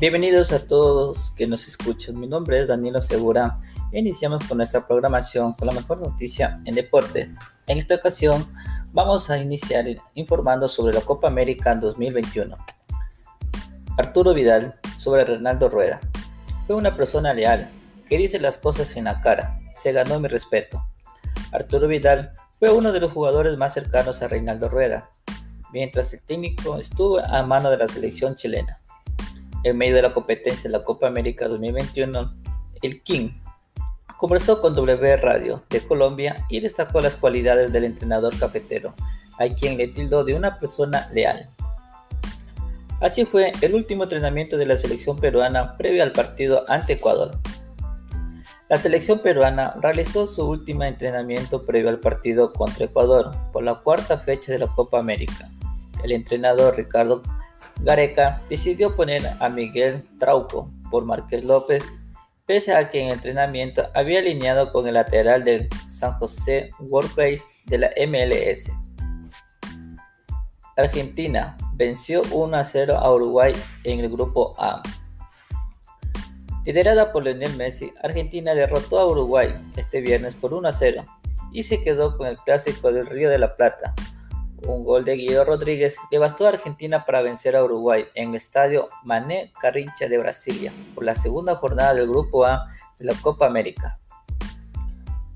Bienvenidos a todos que nos escuchan. Mi nombre es Danilo Segura. Iniciamos con nuestra programación con la mejor noticia en deporte. En esta ocasión vamos a iniciar informando sobre la Copa América 2021. Arturo Vidal sobre Renaldo Rueda. Fue una persona leal, que dice las cosas en la cara. Se ganó mi respeto. Arturo Vidal fue uno de los jugadores más cercanos a Reinaldo Rueda, mientras el técnico estuvo a mano de la selección chilena. En medio de la competencia de la Copa América 2021, el King conversó con W Radio de Colombia y destacó las cualidades del entrenador cafetero, a quien le tildó de una persona leal. Así fue el último entrenamiento de la selección peruana previo al partido ante Ecuador. La selección peruana realizó su último entrenamiento previo al partido contra Ecuador por la cuarta fecha de la Copa América. El entrenador Ricardo Gareca decidió poner a Miguel Trauco por Márquez López pese a que en entrenamiento había alineado con el lateral del San José Workbase de la MLS. Argentina venció 1 a 0 a Uruguay en el grupo A. Liderada por Lionel Messi, Argentina derrotó a Uruguay este viernes por 1 a 0 y se quedó con el clásico del Río de la Plata, un gol de Guido Rodríguez que bastó a Argentina para vencer a Uruguay en el estadio Mané Carrincha de Brasilia por la segunda jornada del Grupo A de la Copa América.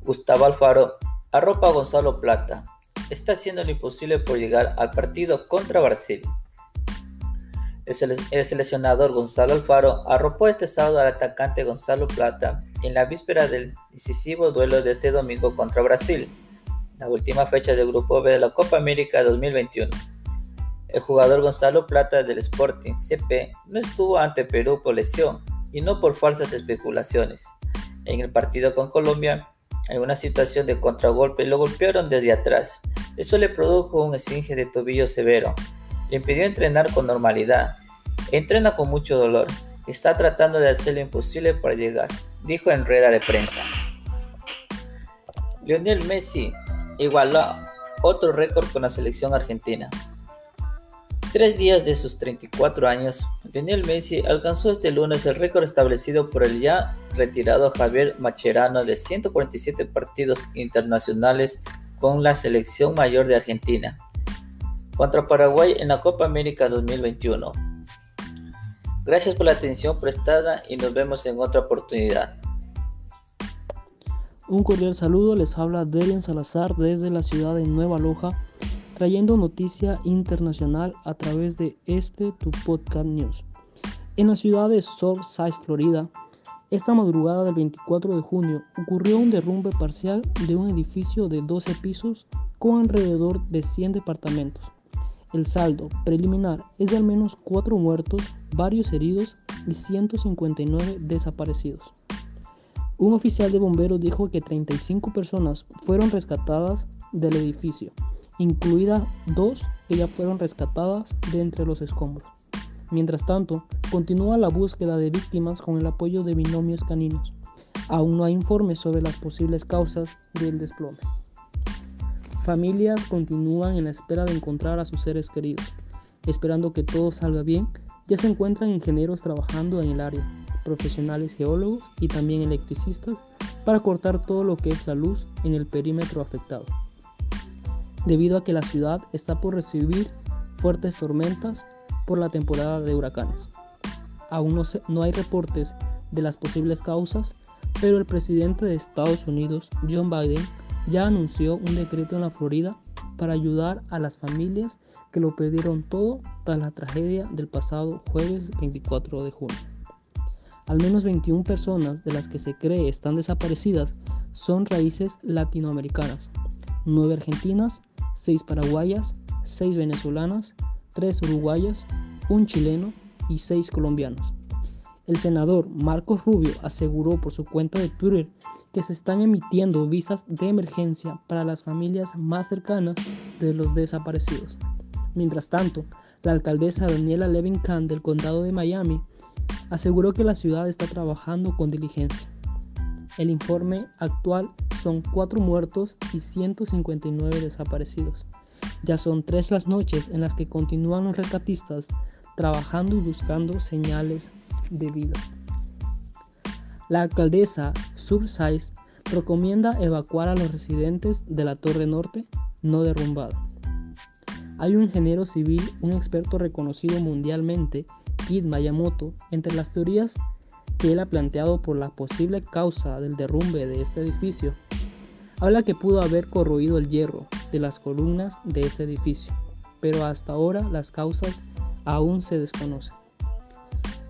Gustavo Alfaro arropa a Gonzalo Plata. Está haciendo lo imposible por llegar al partido contra Brasil. El, seleccionador Gonzalo Alfaro arropó este sábado al atacante Gonzalo Plata en la víspera del decisivo duelo de este domingo contra Brasil la última fecha del Grupo B de la Copa América 2021. El jugador Gonzalo Plata del Sporting CP no estuvo ante Perú por lesión y no por falsas especulaciones. En el partido con Colombia, en una situación de contragolpe, lo golpearon desde atrás. Eso le produjo un esfinge de tobillo severo. Le impidió entrenar con normalidad. Entrena con mucho dolor. Está tratando de hacer lo imposible para llegar, dijo en rueda de prensa. Lionel Messi igualó otro récord con la selección argentina. Tres días de sus 34 años, Lionel Messi alcanzó este lunes el récord establecido por el ya retirado Javier Macherano de 147 partidos internacionales con la selección mayor de Argentina contra Paraguay en la Copa América 2021. Gracias por la atención prestada y nos vemos en otra oportunidad. Un cordial saludo, les habla Delian Salazar desde la ciudad de Nueva Loja, trayendo noticia internacional a través de este tu podcast news. En la ciudad de Southside, Florida, esta madrugada del 24 de junio ocurrió un derrumbe parcial de un edificio de 12 pisos con alrededor de 100 departamentos. El saldo preliminar es de al menos 4 muertos, varios heridos y 159 desaparecidos. Un oficial de bomberos dijo que 35 personas fueron rescatadas del edificio, incluidas dos que ya fueron rescatadas de entre los escombros. Mientras tanto, continúa la búsqueda de víctimas con el apoyo de binomios caninos. Aún no hay informes sobre las posibles causas del desplome. Familias continúan en la espera de encontrar a sus seres queridos. Esperando que todo salga bien, ya se encuentran ingenieros trabajando en el área profesionales geólogos y también electricistas para cortar todo lo que es la luz en el perímetro afectado. Debido a que la ciudad está por recibir fuertes tormentas por la temporada de huracanes. Aún no, no hay reportes de las posibles causas, pero el presidente de Estados Unidos, John Biden, ya anunció un decreto en la Florida para ayudar a las familias que lo perdieron todo tras la tragedia del pasado jueves 24 de junio. Al menos 21 personas de las que se cree están desaparecidas son raíces latinoamericanas, 9 argentinas, 6 paraguayas, 6 venezolanas, 3 uruguayas, un chileno y 6 colombianos. El senador Marcos Rubio aseguró por su cuenta de Twitter que se están emitiendo visas de emergencia para las familias más cercanas de los desaparecidos. Mientras tanto, la alcaldesa Daniela Levin Kahn del condado de Miami aseguró que la ciudad está trabajando con diligencia. El informe actual son 4 muertos y 159 desaparecidos. Ya son tres las noches en las que continúan los rescatistas trabajando y buscando señales de vida. La alcaldesa Subsize recomienda evacuar a los residentes de la Torre Norte no derrumbada. Hay un ingeniero civil, un experto reconocido mundialmente, Kid Mayamoto, entre las teorías que él ha planteado por la posible causa del derrumbe de este edificio. Habla que pudo haber corroído el hierro de las columnas de este edificio, pero hasta ahora las causas aún se desconocen.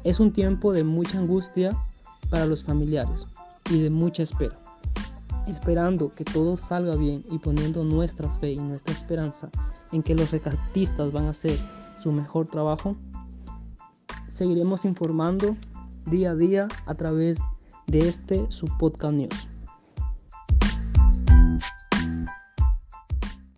Es un tiempo de mucha angustia para los familiares y de mucha espera esperando que todo salga bien y poniendo nuestra fe y nuestra esperanza en que los rescatistas van a hacer su mejor trabajo, seguiremos informando día a día a través de este su podcast news.